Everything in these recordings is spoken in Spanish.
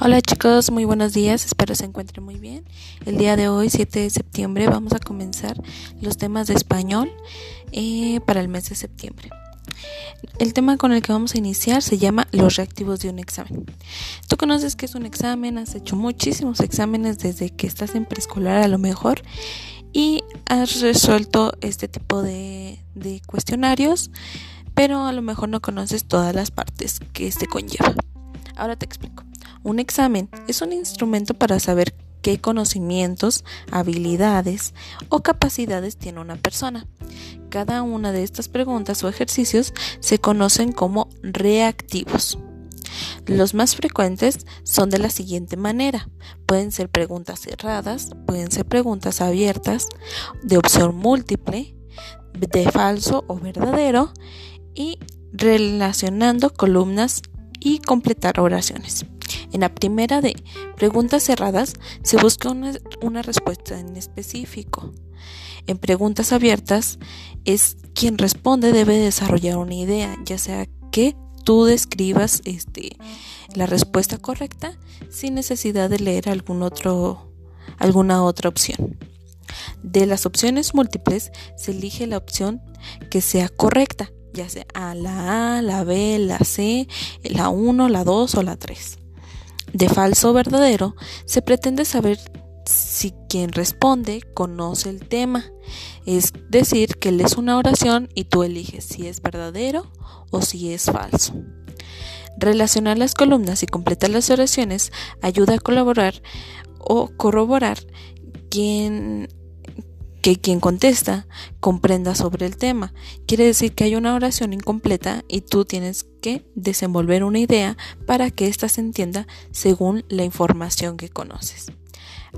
Hola chicos, muy buenos días, espero se encuentren muy bien. El día de hoy, 7 de septiembre, vamos a comenzar los temas de español eh, para el mes de septiembre. El tema con el que vamos a iniciar se llama los reactivos de un examen. Tú conoces que es un examen, has hecho muchísimos exámenes desde que estás en preescolar a lo mejor y has resuelto este tipo de, de cuestionarios, pero a lo mejor no conoces todas las partes que este conlleva. Ahora te explico. Un examen es un instrumento para saber qué conocimientos, habilidades o capacidades tiene una persona. Cada una de estas preguntas o ejercicios se conocen como reactivos. Los más frecuentes son de la siguiente manera. Pueden ser preguntas cerradas, pueden ser preguntas abiertas, de opción múltiple, de falso o verdadero y relacionando columnas y completar oraciones. En la primera de preguntas cerradas se busca una, respuesta en específico. En preguntas abiertas es quien responde debe desarrollar una idea, ya sea que tú describas este, la respuesta correcta sin necesidad de leer alguna otra opción. De las opciones múltiples se elige la opción que sea correcta, ya sea la A, la B, la C, la 1, la 2 o la 3 de falso verdadero, se pretende saber si quien responde conoce el tema, es decir, que lees una oración y tú eliges si es verdadero o si es falso. Relacionar las columnas y completar las oraciones ayuda a colaborar o corroborar quién que quien contesta comprenda sobre el tema. Quiere decir que hay una oración incompleta y tú tienes que desenvolver una idea para que ésta se entienda según la información que conoces.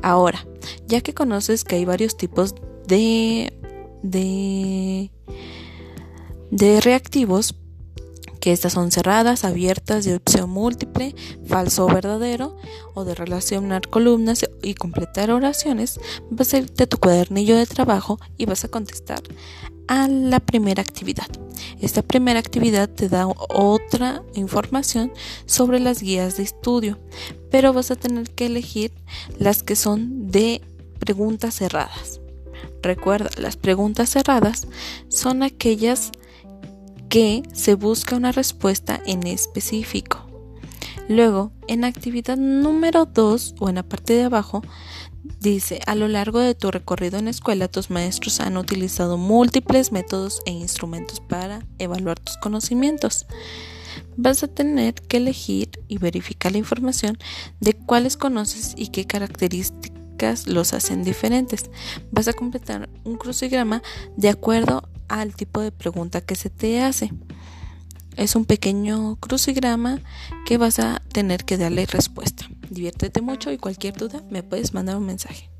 Ahora, ya que conoces que hay varios tipos de, de, de reactivos, que estas son cerradas, abiertas, de opción múltiple, falso o verdadero, o de relacionar columnas y completar oraciones, vas a irte a tu cuadernillo de trabajo y vas a contestar a la primera actividad. Esta primera actividad te da otra información sobre las guías de estudio, pero vas a tener que elegir las que son de preguntas cerradas. Recuerda, las preguntas cerradas son aquellas que se busca una respuesta en específico. Luego, en actividad número 2 o en la parte de abajo, dice, a lo largo de tu recorrido en la escuela, tus maestros han utilizado múltiples métodos e instrumentos para evaluar tus conocimientos. Vas a tener que elegir y verificar la información de cuáles conoces y qué características los hacen diferentes. Vas a completar un crucigrama de acuerdo al tipo de pregunta que se te hace. Es un pequeño crucigrama que vas a tener que darle respuesta. Diviértete mucho y cualquier duda me puedes mandar un mensaje.